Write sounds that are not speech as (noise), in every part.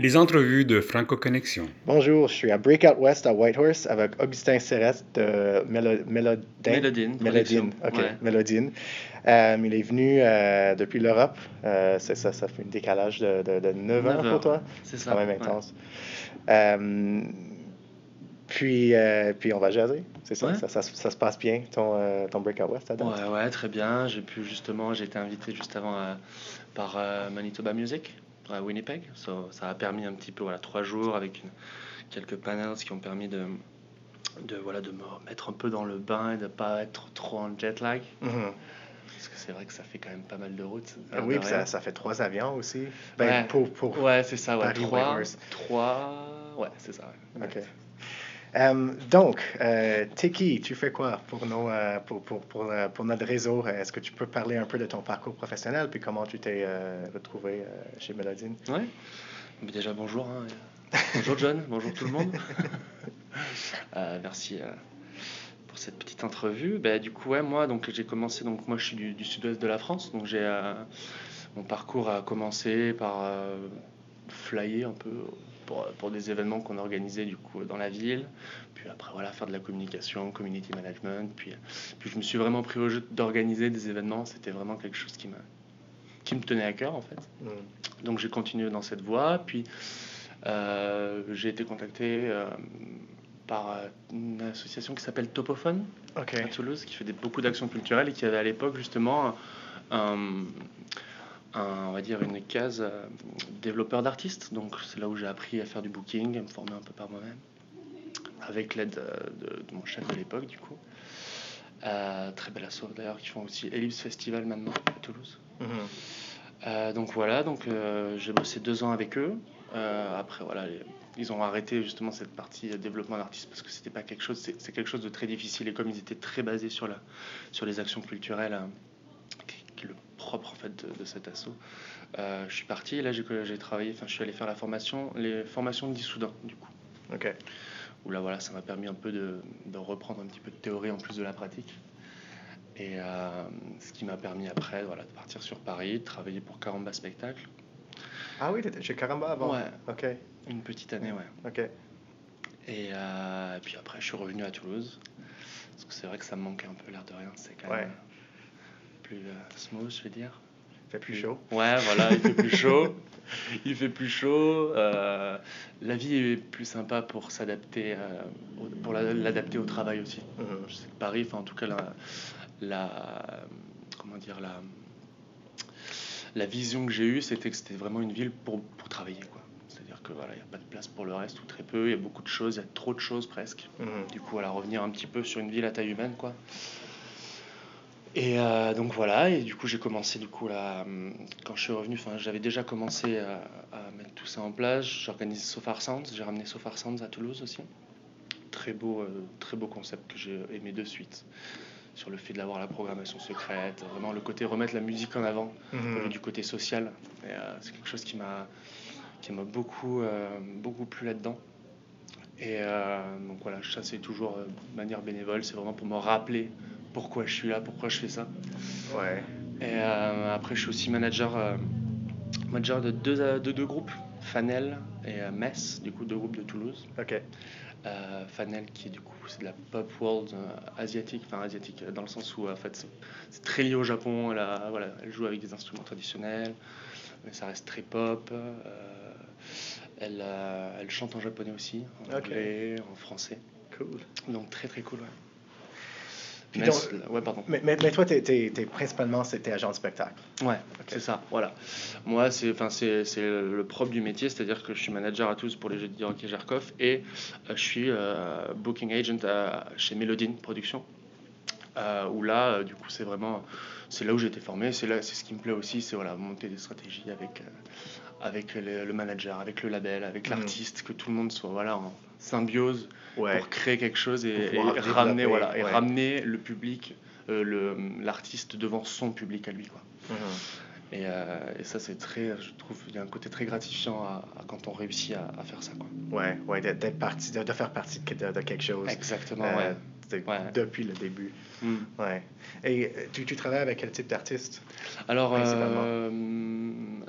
Les entrevues de Franco Connexion. Bonjour, je suis à Breakout West à Whitehorse avec Augustin Céreste de Mélo Mélodine. Mélodine. Mélodine, ok, Ouais. Mélodine. Euh, il est venu euh, depuis l'Europe. Euh, c'est ça, ça fait un décalage de, de, de 9 ans Neuf pour heures, toi. C'est ça. quand même ouais. intense. Puis, euh, puis on va jaser, c'est ça? Ouais. Ça, ça, ça se passe bien, ton, euh, ton Breakout West à date? Ouais, ouais, très bien. J'ai pu justement, j'ai été invité juste avant euh, par euh, Manitoba Music à Winnipeg. So, ça a permis un petit peu, voilà, trois jours avec une- quelques panels qui ont permis de, de, voilà, de me mettre un peu dans le bain et de pas être trop en jet lag. Mhm. Parce que c'est vrai que ça fait quand même pas mal de route. Ah l'air oui, puis ça, ça fait trois avions aussi. Ben, Ouais. pour, pour... Ouais, c'est ça, ouais. Paris, Trois, trois, ouais, c'est ça. ouais. OK. Euh, donc, euh, t'es qui? Tu fais quoi pour, nos, euh, pour, pour, pour, euh, pour notre réseau? Est-ce que tu peux parler un peu de ton parcours professionnel puis comment tu t'es euh, retrouvé chez Mélodine? Ouais. Mais déjà bonjour. hein. Bonjour John, (laughs) bonjour tout le monde. Merci pour cette petite entrevue. Ben, du coup, ouais, moi, donc j'ai commencé. Donc moi, je suis du, du sud-ouest de la France. Donc j'ai mon parcours a commencé par flyer un peu pour, pour des événements qu'on organisait du coup dans la ville. Puis après, voilà, faire de la communication, community management. Puis, puis je me suis vraiment pris au jeu d'organiser des événements. C'était vraiment quelque chose qui me qui me tenait à cœur en fait. Mm. Donc j'ai continué dans cette voie, puis euh, j'ai été contacté euh, par euh, une association qui s'appelle Topophone à Toulouse, qui fait des- beaucoup d'actions culturelles et qui avait à l'époque justement un, un- on va dire une case euh, développeur d'artistes. Donc c'est là où j'ai appris à faire du booking, à me former un peu par moi-même, avec l'aide euh, de, de mon chef de l'époque du coup. Euh, très belle asso d'ailleurs, qui font aussi Ellipse Festival maintenant à Toulouse. Mhm. Euh, donc voilà, donc euh, j'ai bossé deux ans avec eux. Après voilà, les- ils ont arrêté justement cette partie développement d'artistes parce que c'était pas quelque chose, c'est c'est quelque chose de très difficile et comme ils étaient très basés sur la, sur les actions culturelles, euh, qui, qui est le propre en fait de, de cet assaut. euh, je suis parti et là j'ai j'ai travaillé, enfin je suis allé faire la formation, les formations de d'Issoudun du coup. OK. Où là voilà, ça m'a permis un peu de, de reprendre un petit peu de théorie en plus de la pratique. Et euh, ce qui m'a permis après voilà, de partir sur Paris, de travailler pour Caramba Spectacle. Ah oui, t'étais chez Caramba avant? Ouais. OK. Une petite année, ouais. OK. Et, euh, et puis après, je suis revenu à Toulouse. Parce que c'est vrai que ça me manquait un peu, l'air de rien. C'est quand Ouais. Plus euh, smooth, je vais dire. Fait plus chaud. Ouais, voilà, il fait plus chaud. (laughs) Il fait plus chaud. euh, la vie est plus sympa pour s'adapter, euh, pour la- l'adapter au travail aussi. Mhm. Je sais que Paris, enfin en tout cas la, la comment dire la la vision que j'ai eue, c'était que c'était vraiment une ville pour, pour travailler quoi. C'est-à-dire que voilà, il n'y a pas de place pour le reste ou très peu. Il y a beaucoup de choses, il y a trop de choses presque. Mhm. Du coup, voilà, revenir un petit peu sur une ville à taille humaine quoi. Et euh, donc voilà, et du coup j'ai commencé du coup là, hum, quand je suis revenu, enfin j'avais déjà commencé à, à mettre tout ça en place. J'organise Sofar Sounds, j'ai ramené Sofar Sounds à Toulouse aussi. Très beau, euh, très beau concept que j'ai aimé de suite. Sur le fait d'avoir la programmation secrète, vraiment le côté remettre la musique en avant, Mhm. du côté social. Euh, c'est quelque chose qui m'a qui m'a beaucoup, euh, beaucoup plu là-dedans. Et euh, donc voilà, ça c'est toujours euh, de manière bénévole, c'est vraiment pour me rappeler pourquoi je suis là, pourquoi je fais ça. Ouais. Et euh, après, je suis aussi manager, euh, manager de, deux, euh, de deux groupes, Fanel et euh, Metz, du coup deux groupes de Toulouse. OK. Fanel qui du coup c'est de la pop world asiatique, enfin asiatique dans le sens où en fait c'est- très lié au Japon. Elle, a- voilà, elle joue avec des instruments traditionnels, mais ça reste très pop. elle, elle chante en japonais aussi, en anglais, en français. Cool. Donc très très cool. Ouais. Puis Metz, donc- ouais, pardon. Mais, mais, mais toi, t'es, t'es, t'es principalement, c'était agent de spectacle. Ouais, c'est ça, voilà. Moi, c'est enfin c'est c'est le propre du métier, c'est-à-dire que je suis manager à tous pour les jeux de Rocky Jarkov et euh, je suis euh, booking agent à- chez Mélodine Productions. Euh, où là, du coup, c'est vraiment c'est là où j'ai été formé, c'est là c'est ce qui me plaît aussi, c'est voilà monter des stratégies avec avec le, le manager, avec le label, avec Mhm. l'artiste, que tout le monde soit voilà en symbiose Ouais. pour créer quelque chose et, ramener voilà et ramener le public euh, l'artiste devant son public à lui quoi. Mhm. Et, euh, et ça, c'est très, je trouve, il y a un côté très gratifiant à, à quand on réussit à, à faire ça. Quoi. Ouais, ouais, d'être, d'être parti, de, de faire partie de, de- de quelque chose. Exactement, Euh, ouais. Ouais. Depuis le début. Mm. Ouais. Et euh, tu, tu travailles avec quel type d'artiste Alors, euh,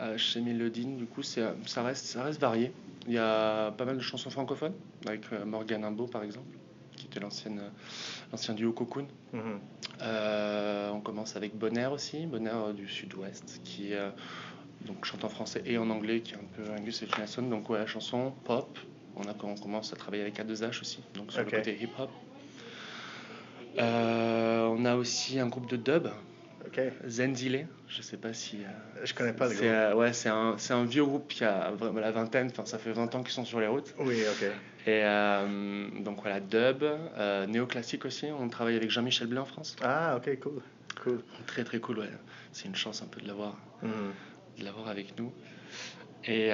euh, chez Mélodine, du coup, c'est, ça, reste, ça reste varié. Il y a pas mal de chansons francophones, avec Morgan Imbo par exemple, qui était l'ancienne, l'ancien duo Cocoon. Mhm. Euh, on commence avec Bonaire aussi, Bonaire du sud-ouest, qui euh, donc, chante en français et en anglais, qui est un peu Angus et Jason. Donc ouais, chanson, pop. On, a, on commence à travailler avec A2H aussi, donc sur le côté hip-hop. Euh, on a aussi un groupe de dub, OK. Zenzile. Je sais pas si. euh, Je connais pas le c'est, groupe. euh, ouais, c'est un, c'est un vieux groupe qui a vraiment la vingtaine, enfin ça fait 20 ans qu'ils sont sur les routes. Oui, OK. Et euh, donc voilà, dub, néoclassique aussi. On travaille avec Jean-Michel Blais en France. Ah, OK, cool. Cool. Très très cool, ouais. C'est une chance un peu de l'avoir, Mhm. de l'avoir avec nous. Et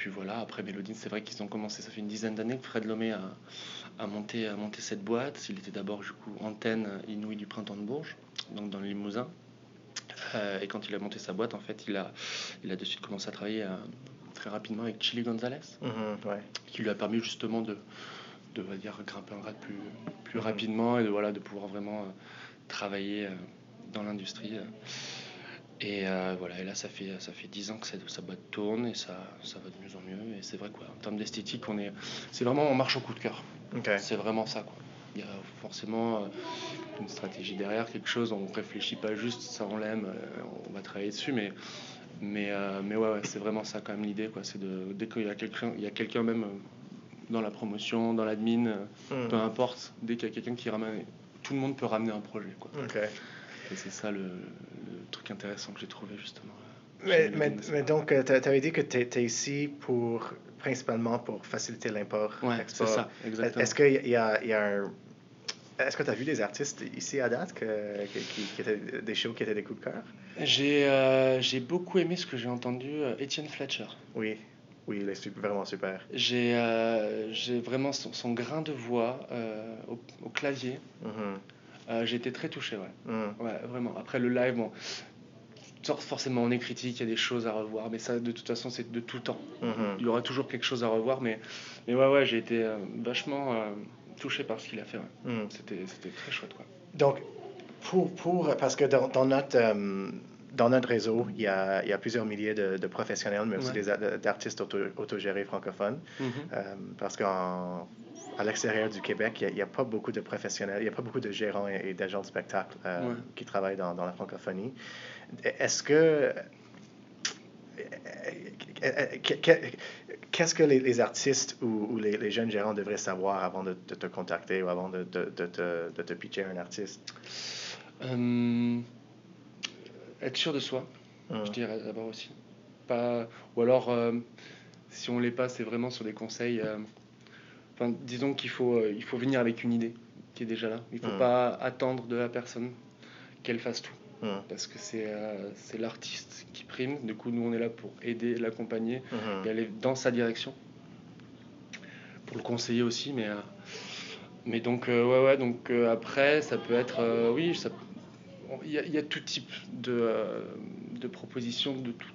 puis voilà, après Mélodine, c'est vrai qu'ils ont commencé, ça fait une dizaine d'années que Fred Lomé a, a, monté, a monté cette boîte. Il était d'abord du coup antenne inouïe du printemps de Bourges, donc dans le Limousin. Euh, et quand il a monté sa boîte, en fait, il a, il a de suite commencé à travailler euh, très rapidement avec Chili Gonzalez, Mhm, ouais. qui lui a permis justement de, de va dire, grimper un grade plus, plus Mhm. rapidement et de, voilà, de pouvoir vraiment euh, travailler dans l'industrie. Et euh, voilà, et là, ça fait, ça fait 10 ans que cette- sa boîte tourne et ça, ça va de mieux en mieux. Et c'est vrai, quoi, en termes d'esthétique, on est, c'est vraiment, on marche au coup de cœur. C'est vraiment ça, quoi. Il y a forcément euh, une stratégie derrière, quelque chose, on réfléchit pas juste, ça on l'aime, euh, on va travailler dessus, mais, mais, euh, mais ouais, ouais, c'est vraiment ça quand même l'idée, quoi. C'est de, dès qu'il y a quelqu'un, il y a quelqu'un même dans la promotion, dans l'admin, Mhm. peu importe, dès qu'il y a quelqu'un qui ramène, tout le monde peut ramener un projet, quoi. Et c'est ça le, le truc intéressant que j'ai trouvé justement. euh, Mais, donc, tu avais dit que tu étais ici pour, principalement pour faciliter l'import. Ouais, c'est ça, exactement. Est-ce qu'il y a, y a un. Est-ce que tu as vu des artistes ici à date que, que- qui, qui étaient des shows qui étaient des coups de cœur? J'ai euh, j'ai beaucoup aimé ce que j'ai entendu, euh, Étienne Fletcher. Oui, oui, il est vraiment super. J'ai euh, j'ai vraiment son, son grain de voix euh, au, au clavier. Mhm, Euh, j'ai été très touché, ouais. mhm. ouais. Vraiment. Après le live, bon, forcément on est critique, il y a des choses à revoir, mais ça de toute façon c'est de tout temps. Mhm. Il y aura toujours quelque chose à revoir, mais, mais ouais, ouais, j'ai été euh, vachement euh, touché par ce qu'il a fait. ouais. Mhm. C'était c'était très chouette, quoi. Donc, pour, pour, parce que dans, dans notre, euh, dans notre réseau, il y a, il y a plusieurs milliers de, de professionnels, mais aussi Ouais. des d'artistes auto, autogérés francophones. Mhm. Euh, parce qu'à l'extérieur du Québec, il n'y a, pas beaucoup de professionnels, il n'y a pas beaucoup de gérants et, et d'agents de spectacle euh, Ouais. qui travaillent dans, dans la francophonie. Est-ce que. Qu'est-ce que les, les artistes ou, ou les, les jeunes gérants devraient savoir avant de, de te contacter ou avant de, te, de te pitcher un artiste? Euh, être sûr de soi, Hum. je dirais d'abord aussi. Pas, ou alors, euh, si on l'est pas, c'est vraiment sur des conseils. euh, enfin, disons qu'il faut, euh, il faut venir avec une idée qui est déjà là. Il ne faut Mhm. pas attendre de la personne qu'elle fasse tout. Hum, Parce que c'est euh, c'est l'artiste qui prime. Du coup, nous, on est là pour aider, l'accompagner hum, et aller dans sa direction. Pour le conseiller aussi, mais, euh, mais donc, euh, ouais, ouais, donc après, ça peut être, oui, il y, a- il y a tout type de, de propositions de tout,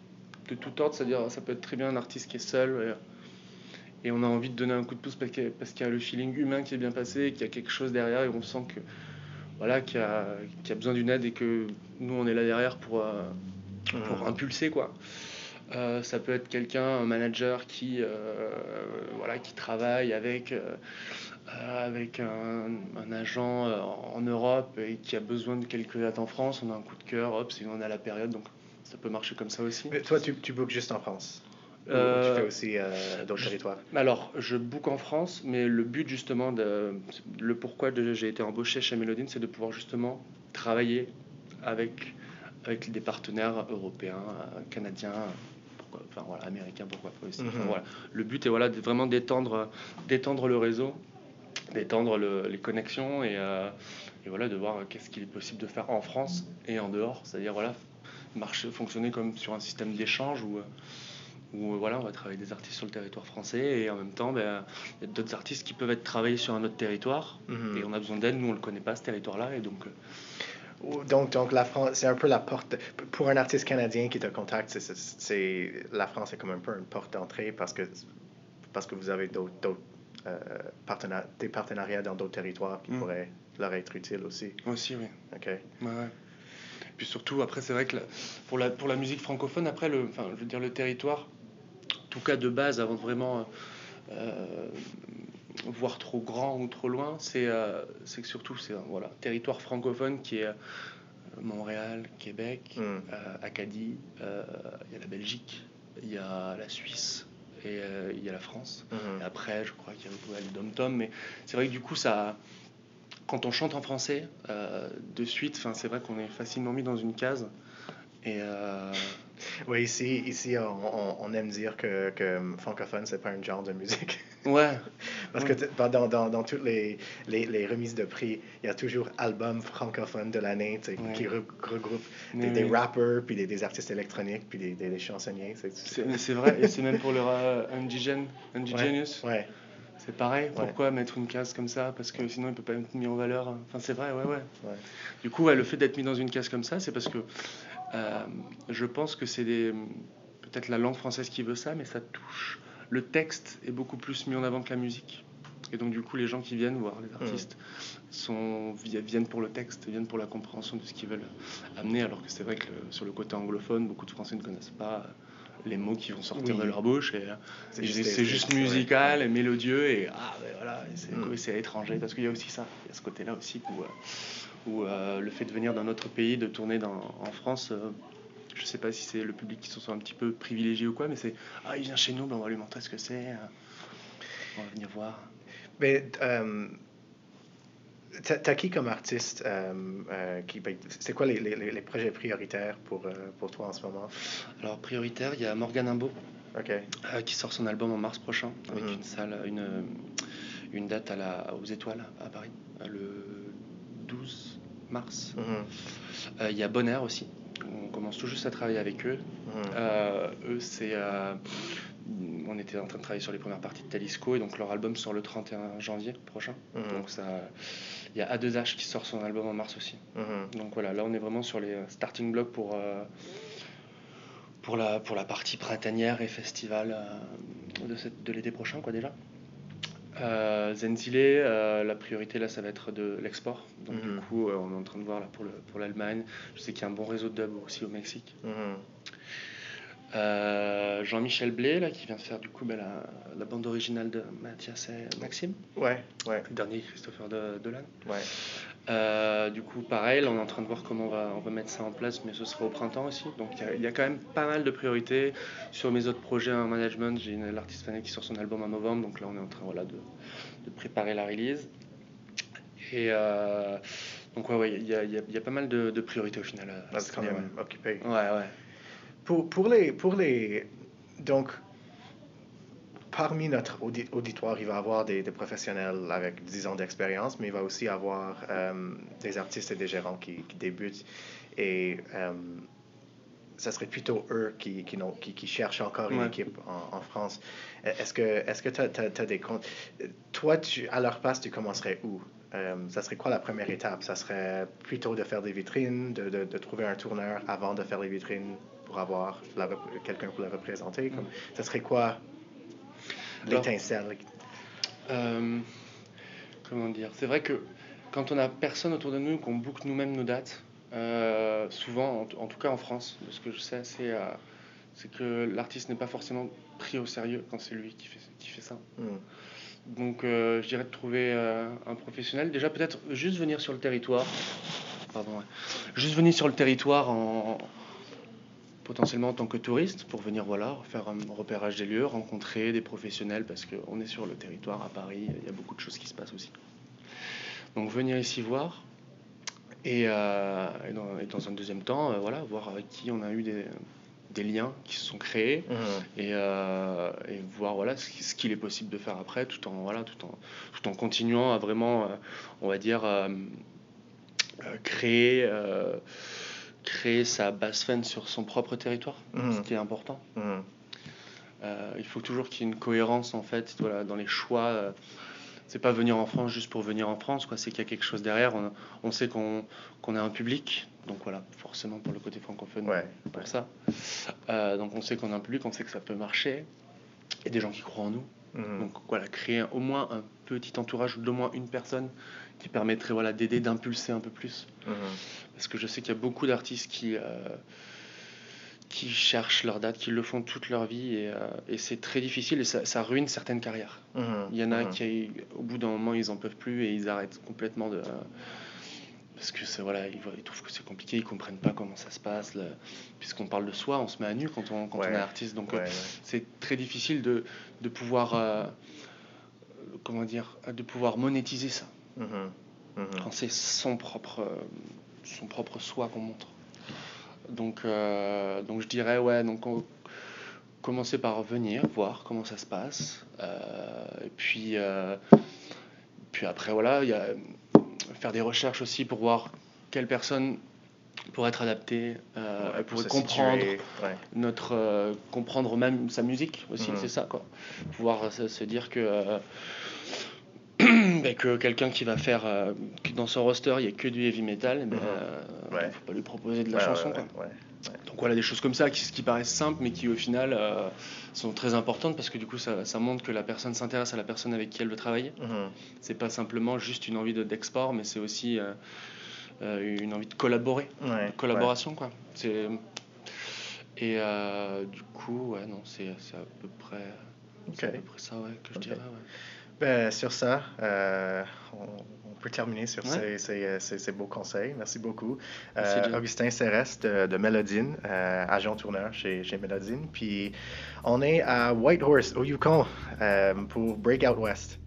de tout ordre, c'est-à-dire ça peut être très bien un artiste qui est seul et, et on a envie de donner un coup de pouce parce qu'il y, a- y le feeling humain qui est bien passé, qu'il y a quelque chose derrière et on sent que voilà, qu'il y a, qu'il y a besoin d'une aide et que nous on est là derrière pour, euh, pour impulser quoi. Euh, ça peut être quelqu'un, un manager qui, euh, voilà, qui travaille avec, avec un, un agent en Europe et qui a besoin de quelques dates en France. On a un coup de cœur, hop, c'est on a la période, donc ça peut marcher comme ça aussi. Mais toi, tu, tu bookes juste en France? Euh, tu fais aussi euh, d'autres je- territoires? Alors, je book en France, mais le but justement, de, le pourquoi j'ai été embauché chez Mélodine, c'est de pouvoir justement travailler avec, avec des partenaires européens, euh, canadiens, pourquoi, enfin voilà, américains, pourquoi pas aussi. Enfin, Mhm. voilà. Le but est voilà, de vraiment d'étendre, d'étendre le réseau, d'étendre le- les connexions et, euh, et voilà, de voir qu'est-ce qu'il est possible de faire en France et en dehors. C'est-à-dire voilà, marcher, fonctionner comme sur un système d'échange où, où euh, voilà, on va travailler des artistes sur le territoire français et en même temps, ben, il y a d'autres artistes qui peuvent être travaillés sur un autre territoire Mhm. et on a besoin d'aide. Nous, on le connaît pas ce territoire-là et donc euh, Donc, donc la France, c'est un peu la porte. Pour un artiste canadien qui te contacte, c'est, la France est comme un peu une porte d'entrée parce que, parce que vous avez d'autres, euh, des partenariats dans d'autres territoires qui Mm. pourraient leur être utiles aussi. aussi, oui. OK. Ouais, ouais. Puis surtout, après, c'est vrai que pour, la, pour la musique francophone, après, le, enfin, je veux dire, le territoire, tout cas de base, avant de vraiment euh, voir trop grand ou trop loin, c'est euh, c'est que surtout, c'est un voilà, territoire francophone qui est Montréal, Québec, mm. Acadie, il y a la Belgique, il y a la Suisse, et il y a la France. Et après, je crois qu'il y a le dom-tom, mais c'est vrai que du coup, ça, quand on chante en français, euh, de suite, c'est vrai qu'on est facilement mis dans une case. Et euh, (laughs) Oui, ici, ici on, aime dire que, que francophone, c'est pas un genre de musique. (laughs) Ouais. (laughs) Parce que dans, dans, dans, toutes les, les, les, remises de prix, il y a toujours album francophone de l'année qui regroupe des, des rappers, puis des, des, artistes électroniques, puis des, des, chansonniers. C'est vrai, et c'est même pour le indigène, indigenious. ouais. C'est pareil, pourquoi mettre une case comme ça? Parce que sinon il peut pas être mis en valeur. Enfin, c'est vrai, ouais, ouais. Du coup, le fait d'être mis dans une case comme ça, c'est parce que euh, je pense que c'est peut-être la langue française qui veut ça, mais ça touche. Le texte est beaucoup plus mis en avant que la musique. Et donc, du coup, les gens qui viennent voir les artistes sont, viennent pour le texte, viennent pour la compréhension de ce qu'ils veulent amener, alors que c'est vrai que sur le côté anglophone, beaucoup de Français ne connaissent pas les mots qui vont sortir de leur bouche. Et, c'est juste, musical et mélodieux. Et ah, ben voilà, mm. c'est étranger. Parce qu'il y a aussi ça. Il y a ce côté-là aussi où, euh, où euh, le fait de venir d'un autre pays, de tourner dans, en France. Euh, je sais pas si c'est le public qui se sent un petit peu privilégié ou quoi, mais c'est Ah, il vient chez nous, ben on va lui montrer ce que c'est. On va venir voir. Mais T'as qui comme artiste euh, euh, qui ben, C'est quoi les, les, les, projets prioritaires pour, euh, pour toi en ce moment? Alors prioritaire, il y a Morgan Imbo qui sort son album en mars prochain avec mhm. une salle, une, une date à la, aux Étoiles à Paris le 12 mars. Mhm. Il y a Bonheur aussi. On commence tout juste à travailler avec eux. Mhm. eux, c'est on était en train de travailler sur les premières parties de Talisco et donc leur album sort le 31 janvier prochain. Donc ça, il y a A2H qui sort son album en mars aussi. Mhm. Donc voilà, là on est vraiment sur les starting blocks pour, euh, pour, la, pour la partie printanière et festival euh, de, de l'été prochain, quoi déjà. Euh, Zenzile, euh, la priorité là, ça va être de l'export. Donc du mhm. coup, on est en train de voir là pour, le, pour l'Allemagne. Je sais qu'il y a un bon réseau de dub aussi au Mexique. Mhm. Euh, Jean-Michel Blé, là, qui vient de faire du coup ben, la, bande originale de Mathias et Maxime. Ouais, ouais. Le dernier Christopher de, Dolan. Ouais. Euh, du coup, pareil, on est en train de voir comment on va, on va mettre ça en place, mais ce sera au printemps aussi. Donc il y, a quand même pas mal de priorités. Sur mes autres projets en management, j'ai l'artiste fanée qui sort son album en novembre, donc là on est en train voilà, de, de préparer la release. Et euh, donc ouais, il y, a, y, a, pas mal de, priorités au final. quand même occupé. Ouais, ouais. Pour, pour, les, pour les. Donc, parmi notre auditoire, il va y avoir des, des, professionnels avec 10 ans d'expérience, mais il va aussi avoir euh, des artistes et des gérants qui, qui débutent. Et euh, ça serait plutôt eux qui, qui, qui, qui cherchent encore une équipe en, en France. Est-ce que tu as, as, des comptes? Toi, tu, à leur place, tu commencerais où? Euh, ça serait quoi la première étape? Ça serait plutôt de faire des vitrines, de, de, de trouver un tourneur avant de faire les vitrines pour avoir quelqu'un pour la représenter? Comme, ça serait quoi l'étincelle? Euh, comment dire? C'est vrai que quand on a personne autour de nous, qu'on book nous-mêmes nos dates, euh, souvent, en, tout cas en France, ce que je sais, c'est euh, c'est que l'artiste n'est pas forcément pris au sérieux quand c'est lui qui fait, qui fait ça. Hmm. Donc, je dirais de trouver un professionnel. Déjà, peut-être juste venir sur le territoire. Pardon, Juste venir sur le territoire en, potentiellement en tant que touriste pour venir voilà, faire un repérage des lieux, rencontrer des professionnels parce qu'on est sur le territoire à Paris, il y a beaucoup de choses qui se passent aussi. Donc venir ici voir et, euh, et, dans, un deuxième temps, euh, voilà, voir avec qui on a eu des, des liens qui se sont créés mmh. et, euh, et, voir voilà, ce, qu'il est possible de faire après tout en, voilà, tout en, tout en continuant à vraiment, on va dire, créer créer sa base fan sur son propre territoire, mmh. ce qui est important. Mmh. Euh, il faut toujours qu'il y ait une cohérence en fait voilà, dans les choix. Euh, c'est pas venir en France juste pour venir en France, quoi. C'est qu'il y a quelque chose derrière. On, sait qu'on a un public, donc voilà, forcément pour le côté francophone, pour ça. Euh, donc on sait qu'on a un public, on sait que ça peut marcher. A des gens qui croient en nous. Mhm. Donc voilà, créer au moins un petit entourage d'au moins une personne qui permettrait voilà, d'aider, d'impulser un peu plus. Mhm. Parce que je sais qu'il y a beaucoup d'artistes qui, euh, qui cherchent leur date, qui le font toute leur vie et, euh, et c'est très difficile et ça, ça ruine certaines carrières. Mhm. Il y en a Mhm. qui, au bout d'un moment, ils en peuvent plus et ils arrêtent complètement de. Parce que c'est voilà, ils, ils trouvent que c'est compliqué, ils comprennent pas comment ça se passe. Puisqu'on parle de soi, on se met à nu quand on, quand Ouais. on est artiste. Donc Ouais, ouais. c'est très difficile de, de pouvoir. euh, comment dire De pouvoir monétiser ça. Mhm. Mhm. Quand c'est son propre, euh, son propre soi qu'on montre. Donc, euh, donc je dirais, ouais, donc on- commencer par venir, voir comment ça se passe. euh, et puis, euh, puis après, voilà, il y a faire des recherches aussi pour voir quelle personne pourrait être euh, Ouais, pourrait se comprendre situer, ouais. notre euh, comprendre même sa musique aussi Mhm. c'est ça quoi pouvoir se, se dire que euh, que quelqu'un qui va faire euh, que dans son roster il y a que du heavy metal eh ben, Mhm. euh, Ouais. faut pas lui proposer de la Ouais, chanson ouais, quoi. donc voilà des choses comme ça qui, qui paraissent simples mais qui au final euh, sont très importantes parce que du coup ça, ça montre que la personne s'intéresse à la personne avec qui elle veut travailler Mhm. c'est pas simplement juste une envie de- d'export mais c'est aussi euh, euh, une envie de collaborer de collaboration quoi c'est et euh, du coup ouais non c'est à peu près c'est à peu près ça ouais que je dirais ouais. Ben, sur ça, euh, on, on peut terminer sur Ouais. ces, ces, euh, ces- ces beaux conseils. Merci beaucoup. Merci, Euh. Augustin Cérès de, de Mélodine, euh, agent tourneur chez, chez Mélodine. Puis on est à Whitehorse, au Yukon, euh, pour Breakout West.